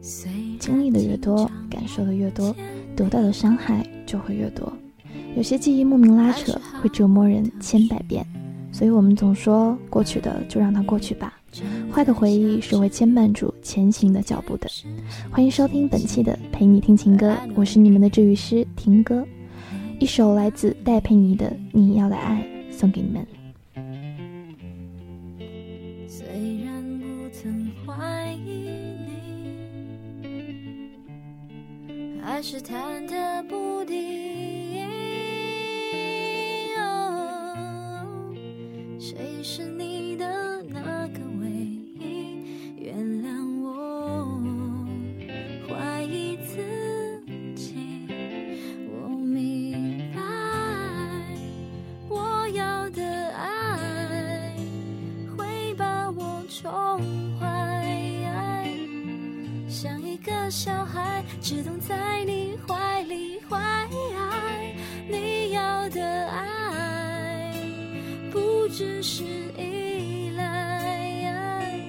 经历的越多，感受的越多，得到的伤害就会越多。有些记忆莫名拉扯，会折磨人千百遍。所以我们总说，过去的就让它过去吧。坏的回忆是会牵绊住前行的脚步的。欢迎收听本期的陪你听情歌，我是你们的治愈师听歌。一首来自戴佩妮的《你要的爱》送给你们。还是忐忑不定。只是依赖，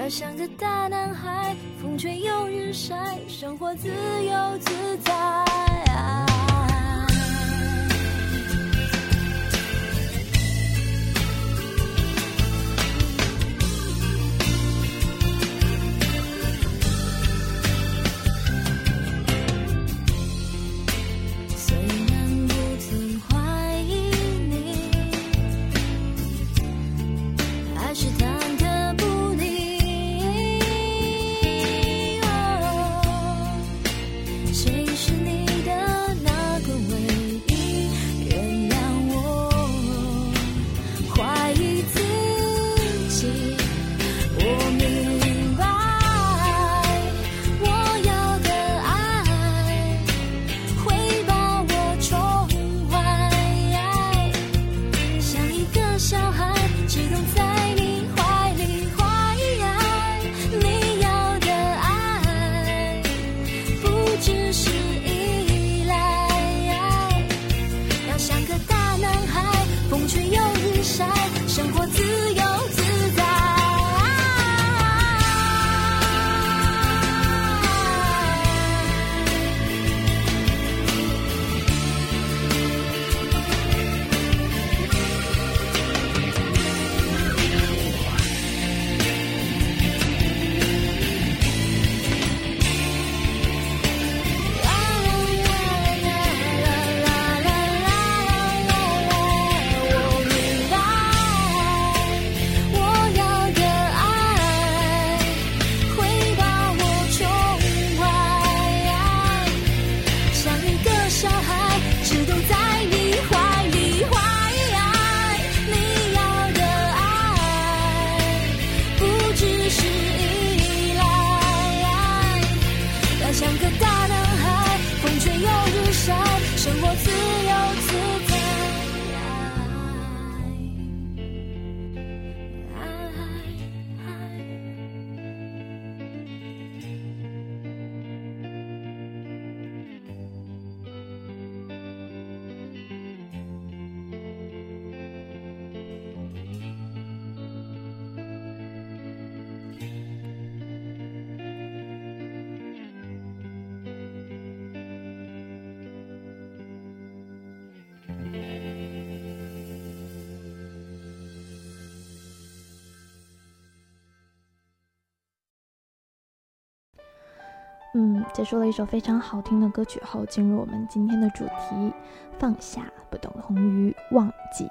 而像个大男孩，风吹又日晒，生活自由自在。有日晒，生活自由自嗯，结束了一首非常好听的歌曲后，进入我们今天的主题：放下，不等同于忘记。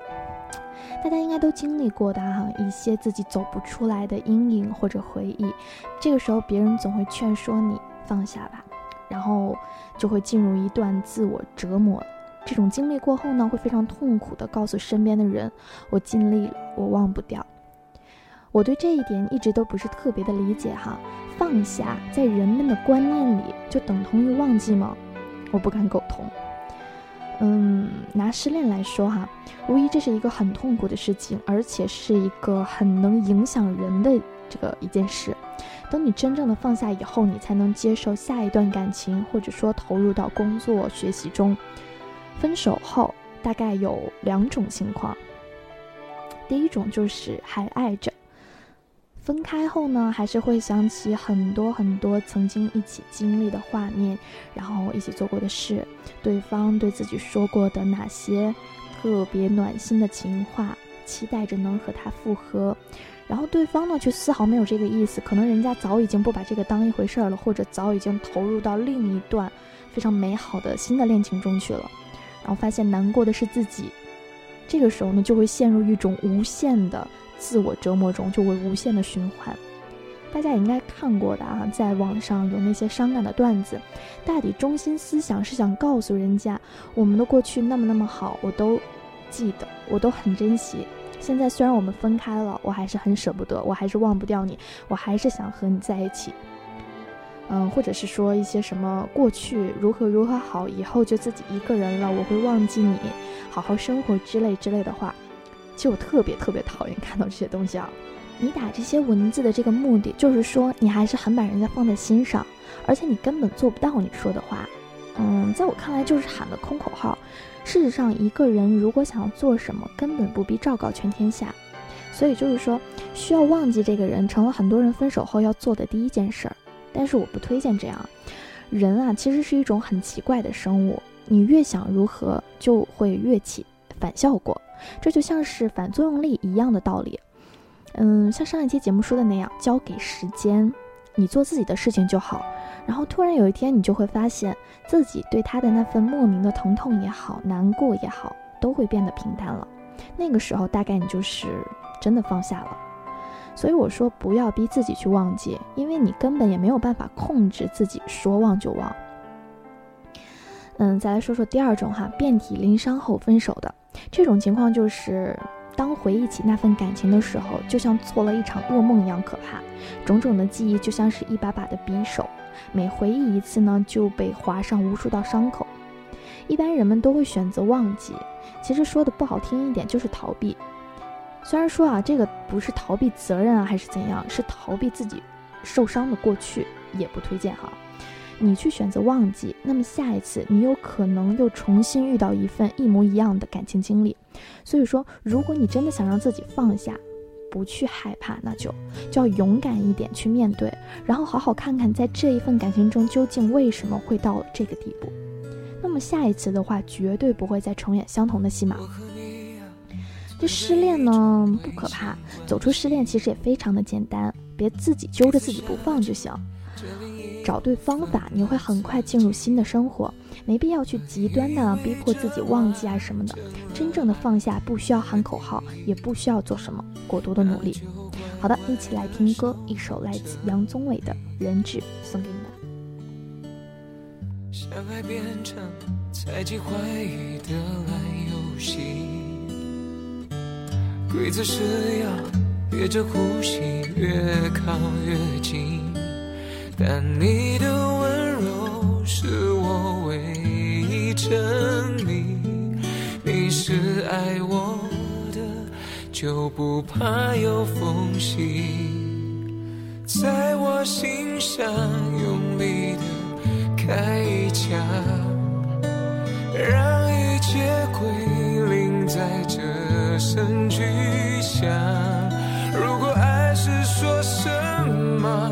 大家应该都经历过的哈，一些自己走不出来的阴影或者回忆，这个时候别人总会劝说你放下吧，然后就会进入一段自我折磨。这种经历过后呢，会非常痛苦的告诉身边的人：“我尽力了，我忘不掉。”我对这一点一直都不是特别的理解哈。放下在人们的观念里就等同于忘记吗？我不敢苟同。嗯，拿失恋来说哈，无疑这是一个很痛苦的事情，而且是一个很能影响人的这个一件事。等你真正的放下以后，你才能接受下一段感情，或者说投入到工作、学习中。分手后大概有两种情况，第一种就是还爱着。分开后呢，还是会想起很多很多曾经一起经历的画面，然后一起做过的事，对方对自己说过的哪些特别暖心的情话，期待着能和他复合，然后对方呢却丝毫没有这个意思，可能人家早已经不把这个当一回事儿了，或者早已经投入到另一段非常美好的新的恋情中去了，然后发现难过的是自己，这个时候呢就会陷入一种无限的。自我折磨中就会无限的循环，大家也应该看过的啊，在网上有那些伤感的段子，大抵中心思想是想告诉人家，我们的过去那么那么好，我都记得，我都很珍惜。现在虽然我们分开了，我还是很舍不得，我还是忘不掉你，我还是想和你在一起。嗯，或者是说一些什么过去如何如何好，以后就自己一个人了，我会忘记你，好好生活之类之类的话。其实我特别特别讨厌看到这些东西啊！你打这些文字的这个目的，就是说你还是很把人家放在心上，而且你根本做不到你说的话。嗯，在我看来就是喊的空口号。事实上，一个人如果想要做什么，根本不必昭告全天下。所以就是说，需要忘记这个人，成了很多人分手后要做的第一件事儿。但是我不推荐这样。人啊，其实是一种很奇怪的生物，你越想如何，就会越起反效果。这就像是反作用力一样的道理，嗯，像上一期节目说的那样，交给时间，你做自己的事情就好。然后突然有一天，你就会发现自己对他的那份莫名的疼痛也好，难过也好，都会变得平淡了。那个时候，大概你就是真的放下了。所以我说，不要逼自己去忘记，因为你根本也没有办法控制自己说忘就忘。嗯，再来说说第二种哈，遍体鳞伤后分手的。这种情况就是，当回忆起那份感情的时候，就像做了一场噩梦一样可怕。种种的记忆就像是一把把的匕首，每回忆一次呢，就被划上无数道伤口。一般人们都会选择忘记，其实说的不好听一点就是逃避。虽然说啊，这个不是逃避责任啊，还是怎样，是逃避自己受伤的过去，也不推荐哈。你去选择忘记，那么下一次你有可能又重新遇到一份一模一样的感情经历。所以说，如果你真的想让自己放下，不去害怕，那就就要勇敢一点去面对，然后好好看看在这一份感情中究竟为什么会到这个地步。那么下一次的话，绝对不会再重演相同的戏码。这失恋呢不可怕，走出失恋其实也非常的简单，别自己揪着自己不放就行。找对方法，你会很快进入新的生活，没必要去极端的逼迫自己忘记啊什么的。真正的放下，不需要喊口号，也不需要做什么过多的努力。好的，一起来听歌，一首来自杨宗纬的《人质》，送给你们。相爱变成猜忌怀疑的烂游戏，规则是要憋着呼吸，越靠越近。但你的温柔是我唯一证明，你是爱我的，就不怕有缝隙，在我心上用力的开一枪，让一切归零在这声巨响。如果爱是说什么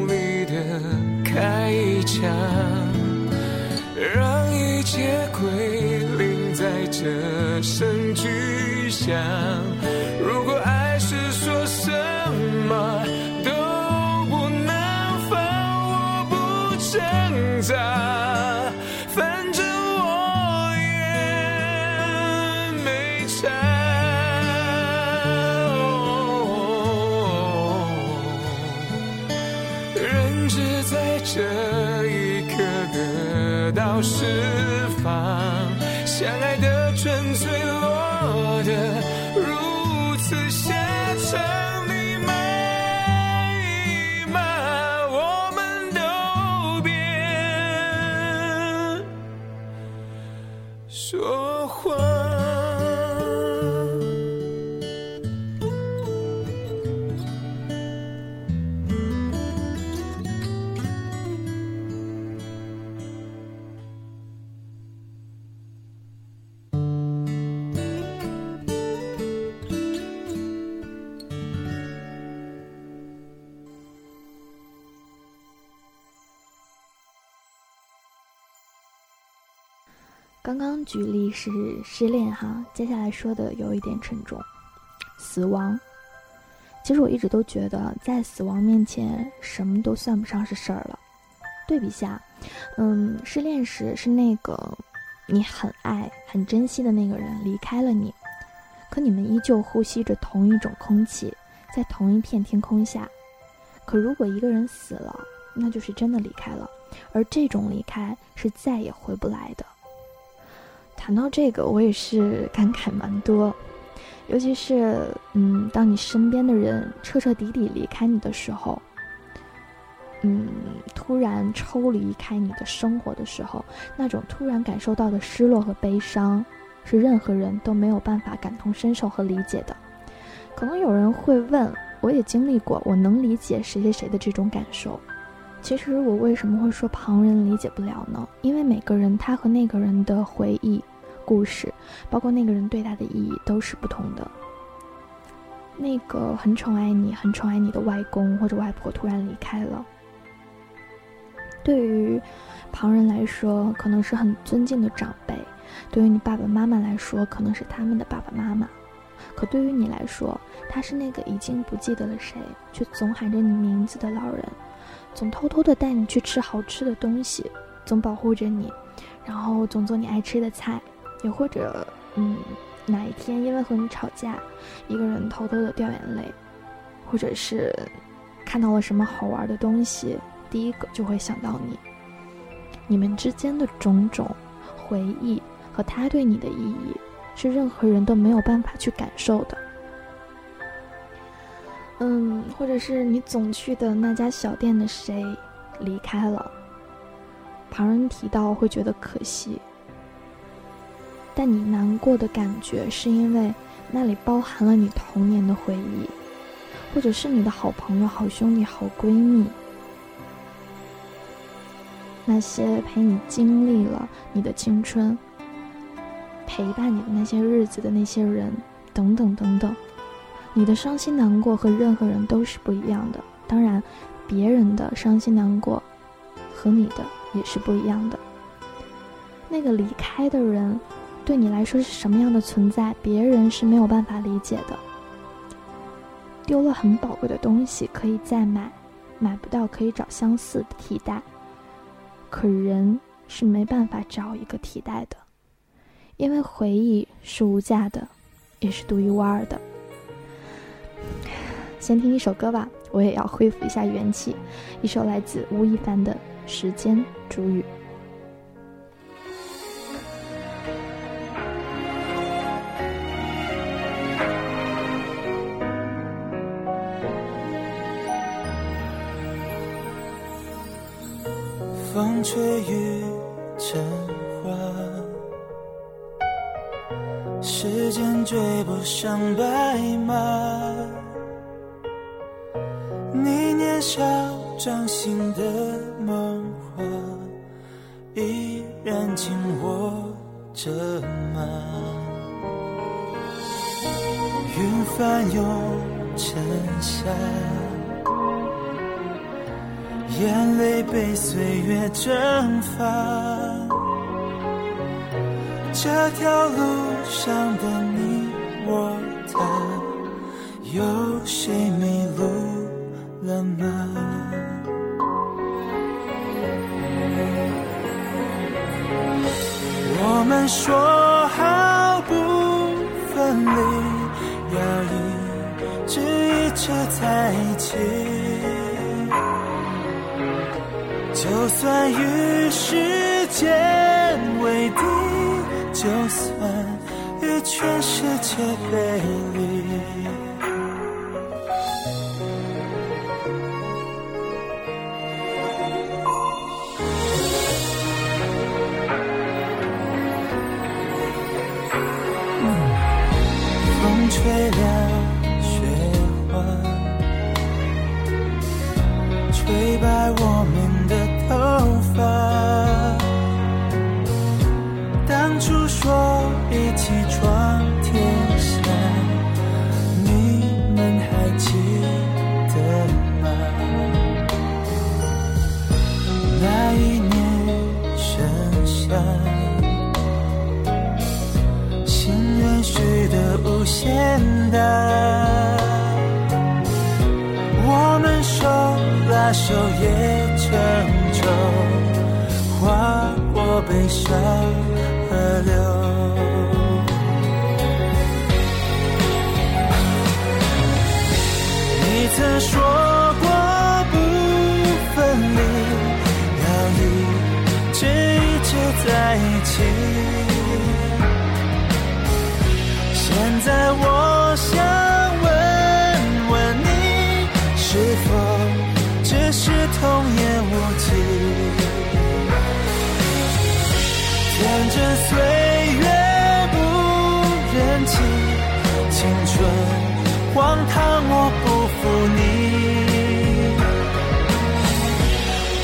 开一枪，让一切归零，在这声巨响。如果爱是说什么都不能放，我不挣扎，释放，相爱的纯粹落得如此下场，你骂一骂，我们都别说谎。刚刚举例是失恋哈，接下来说的有一点沉重，死亡。其实我一直都觉得，在死亡面前，什么都算不上是事儿了。对比下，嗯，失恋时是那个你很爱、很珍惜的那个人离开了你，可你们依旧呼吸着同一种空气，在同一片天空下。可如果一个人死了，那就是真的离开了，而这种离开是再也回不来的。谈到这个，我也是感慨蛮多，尤其是嗯，当你身边的人彻彻底底离开你的时候，嗯，突然抽离开你的生活的时候，那种突然感受到的失落和悲伤，是任何人都没有办法感同身受和理解的。可能有人会问，我也经历过，我能理解谁谁谁的这种感受。其实我为什么会说旁人理解不了呢？因为每个人他和那个人的回忆、故事，包括那个人对他的意义都是不同的。那个很宠爱你、很宠爱你的外公或者外婆突然离开了，对于旁人来说可能是很尊敬的长辈，对于你爸爸妈妈来说可能是他们的爸爸妈妈，可对于你来说，他是那个已经不记得了谁，却总喊着你名字的老人。总偷偷的带你去吃好吃的东西，总保护着你，然后总做你爱吃的菜，也或者，嗯，哪一天因为和你吵架，一个人偷偷的掉眼泪，或者是看到了什么好玩的东西，第一个就会想到你。你们之间的种种回忆和他对你的意义，是任何人都没有办法去感受的。嗯，或者是你总去的那家小店的谁离开了，旁人提到会觉得可惜，但你难过的感觉是因为那里包含了你童年的回忆，或者是你的好朋友、好兄弟、好闺蜜，那些陪你经历了你的青春、陪伴你的那些日子的那些人，等等等等。你的伤心难过和任何人都是不一样的，当然，别人的伤心难过和你的也是不一样的。那个离开的人，对你来说是什么样的存在，别人是没有办法理解的。丢了很宝贵的东西可以再买，买不到可以找相似的替代，可人是没办法找一个替代的，因为回忆是无价的，也是独一无二的。先听一首歌吧，我也要恢复一下元气。一首来自吴亦凡的《时间煮雨》。紧握着吗？云翻涌成夏。眼泪被岁月蒸发，这条路上的你我他，有谁迷路了吗？们说好不分离，要一直一直在一起。就算与时间为敌，就算与全世界背离。在一起。现在我想问问你，是否只是童言无忌？天真岁月不忍心，青春荒唐我不负你。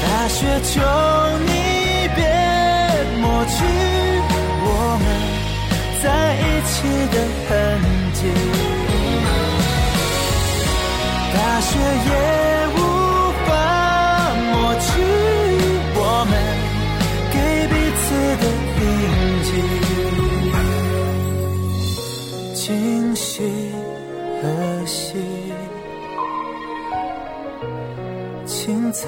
大雪求你去我们。在一起的痕迹，大雪也无法抹去我们给彼此的印记。今夕何夕？青草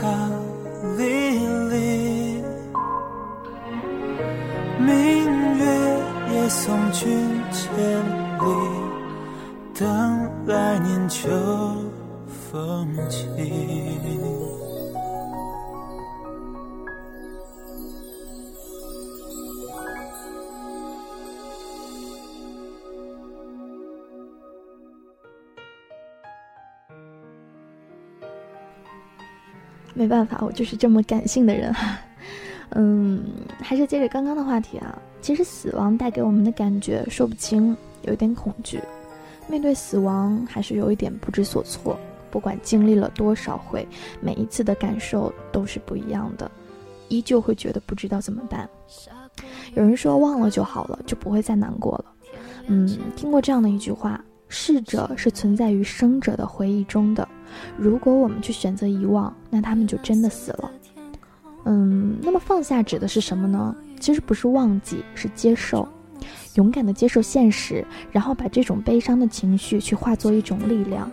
没办法，我就是这么感性的人。嗯，还是接着刚刚的话题啊。其实死亡带给我们的感觉说不清，有一点恐惧。面对死亡，还是有一点不知所措。不管经历了多少回，每一次的感受都是不一样的，依旧会觉得不知道怎么办。有人说忘了就好了，就不会再难过了。嗯，听过这样的一句话：逝者是存在于生者的回忆中的。如果我们去选择遗忘，那他们就真的死了。嗯，那么放下指的是什么呢？其实不是忘记，是接受，勇敢的接受现实，然后把这种悲伤的情绪去化作一种力量。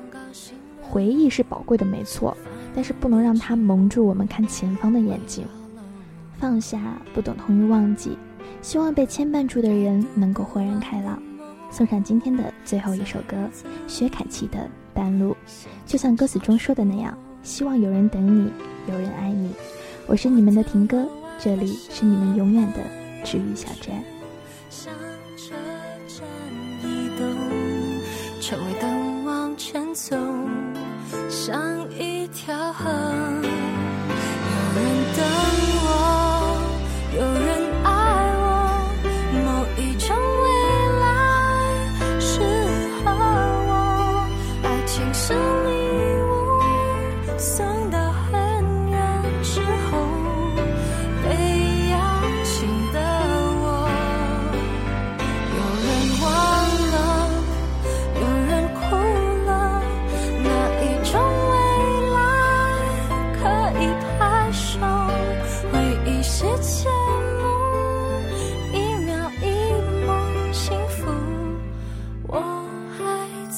回忆是宝贵的，没错，但是不能让它蒙住我们看前方的眼睛。放下不等同于忘记，希望被牵绊住的人能够豁然开朗。送上今天的最后一首歌，薛凯琪的《半路》，就像歌词中说的那样，希望有人等你，有人爱你。我是你们的婷哥，这里是你们永远的治愈小站。成为灯往前走，像一条河。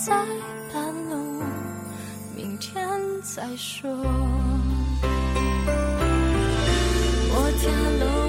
在半路，明天再说。我跳楼。